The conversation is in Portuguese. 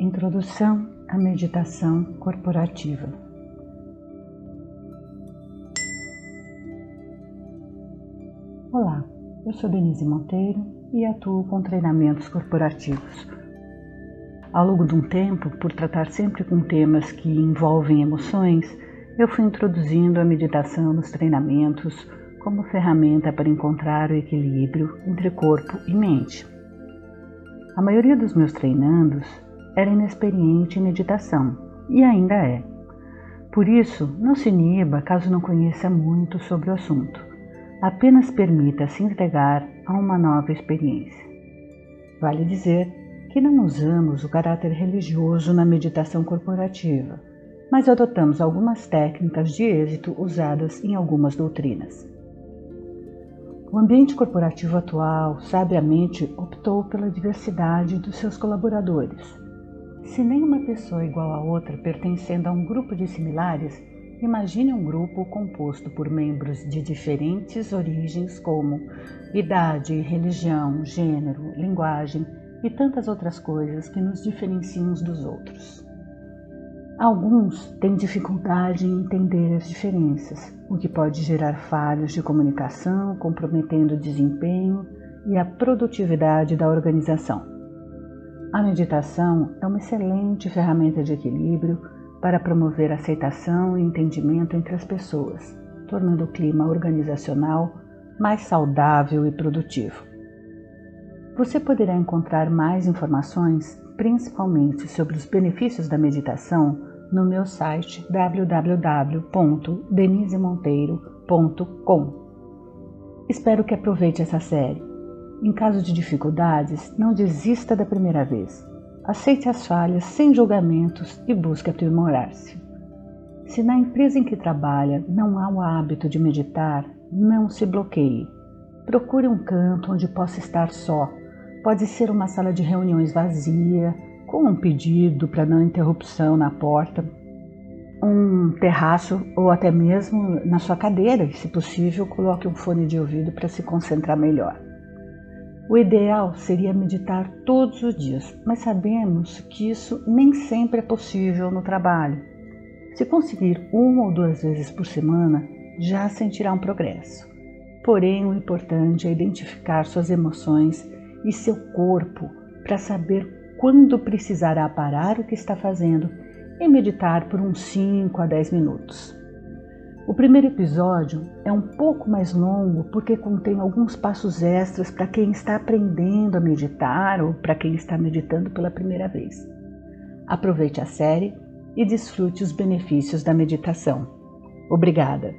Introdução à meditação corporativa. Olá, eu sou Denise Monteiro e atuo com treinamentos corporativos. Ao longo de um tempo, por tratar sempre com temas que envolvem emoções, eu fui introduzindo a meditação nos treinamentos como ferramenta para encontrar o equilíbrio entre corpo e mente. A maioria dos meus treinandos era inexperiente em meditação e ainda é. Por isso, não se iniba caso não conheça muito sobre o assunto. Apenas permita se entregar a uma nova experiência. Vale dizer que não usamos o caráter religioso na meditação corporativa, mas adotamos algumas técnicas de êxito usadas em algumas doutrinas. O ambiente corporativo atual sabiamente optou pela diversidade dos seus colaboradores se nenhuma pessoa igual a outra pertencendo a um grupo de similares, imagine um grupo composto por membros de diferentes origens, como idade, religião, gênero, linguagem e tantas outras coisas que nos diferenciam uns dos outros. Alguns têm dificuldade em entender as diferenças, o que pode gerar falhas de comunicação, comprometendo o desempenho e a produtividade da organização. A meditação é uma excelente ferramenta de equilíbrio para promover aceitação e entendimento entre as pessoas, tornando o clima organizacional mais saudável e produtivo. Você poderá encontrar mais informações, principalmente sobre os benefícios da meditação, no meu site www.denisemonteiro.com. Espero que aproveite essa série. Em caso de dificuldades, não desista da primeira vez. Aceite as falhas sem julgamentos e busque aprimorar-se. Se na empresa em que trabalha não há o hábito de meditar, não se bloqueie. Procure um canto onde possa estar só. Pode ser uma sala de reuniões vazia, com um pedido para não interrupção na porta, um terraço ou até mesmo na sua cadeira, e, se possível, coloque um fone de ouvido para se concentrar melhor. O ideal seria meditar todos os dias, mas sabemos que isso nem sempre é possível no trabalho. Se conseguir uma ou duas vezes por semana, já sentirá um progresso. Porém, o importante é identificar suas emoções e seu corpo para saber quando precisará parar o que está fazendo e meditar por uns 5 a 10 minutos. O primeiro episódio é um pouco mais longo porque contém alguns passos extras para quem está aprendendo a meditar ou para quem está meditando pela primeira vez. Aproveite a série e desfrute os benefícios da meditação. Obrigada!